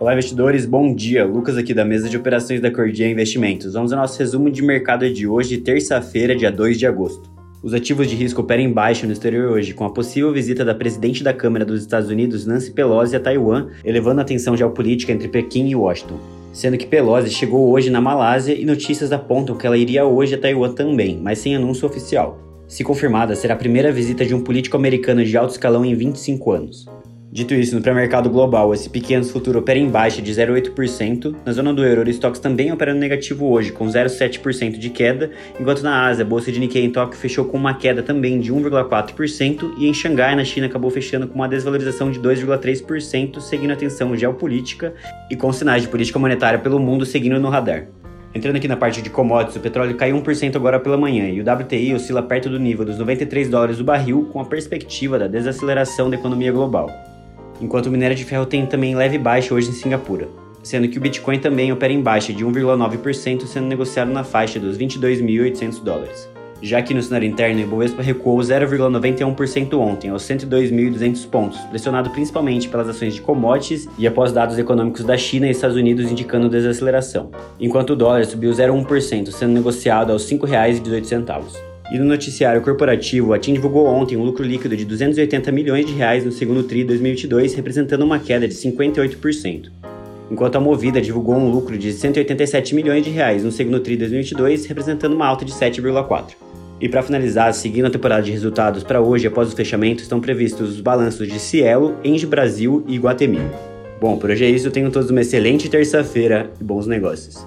Olá, investidores, bom dia. Lucas aqui da mesa de operações da Cordia Investimentos. Vamos ao nosso resumo de mercado de hoje, terça-feira, dia 2 de agosto. Os ativos de risco operam em baixa no exterior hoje, com a possível visita da presidente da Câmara dos Estados Unidos, Nancy Pelosi, a Taiwan, elevando a tensão geopolítica entre Pequim e Washington. Sendo que Pelosi chegou hoje na Malásia e notícias apontam que ela iria hoje a Taiwan também, mas sem anúncio oficial. Se confirmada, será a primeira visita de um político americano de alto escalão em 25 anos. Dito isso, no pré-mercado global, esse pequeno futuro opera em baixa de 0,8%. Na zona do euro, o estoques também opera no negativo hoje, com 0,7% de queda, enquanto na Ásia, a bolsa de Nikkei em Tóquio fechou com uma queda também de 1,4%, e em Xangai, na China, acabou fechando com uma desvalorização de 2,3%, seguindo a tensão geopolítica e com sinais de política monetária pelo mundo seguindo no radar. Entrando aqui na parte de commodities, o petróleo caiu 1% agora pela manhã e o WTI oscila perto do nível dos 93 dólares do barril, com a perspectiva da desaceleração da economia global enquanto o minério de ferro tem também leve baixa hoje em Singapura, sendo que o Bitcoin também opera em baixa de 1,9%, sendo negociado na faixa dos 22.800 dólares. Já que no cenário interno, o Ibovespa recuou 0,91% ontem, aos 102.200 pontos, pressionado principalmente pelas ações de commodities e após dados econômicos da China e Estados Unidos indicando desaceleração, enquanto o dólar subiu 0,1%, sendo negociado aos R$ 5,18. E no noticiário corporativo, a TIM divulgou ontem um lucro líquido de 280 milhões de reais no segundo TRI 2022, representando uma queda de 58%. Enquanto a Movida divulgou um lucro de 187 milhões de reais no segundo TRI 2022, representando uma alta de 7,4%. E para finalizar, seguindo a temporada de resultados para hoje, após o fechamento, estão previstos os balanços de Cielo, Engie Brasil e Guatemi. Bom, por hoje é isso, tenham todos uma excelente terça-feira e bons negócios.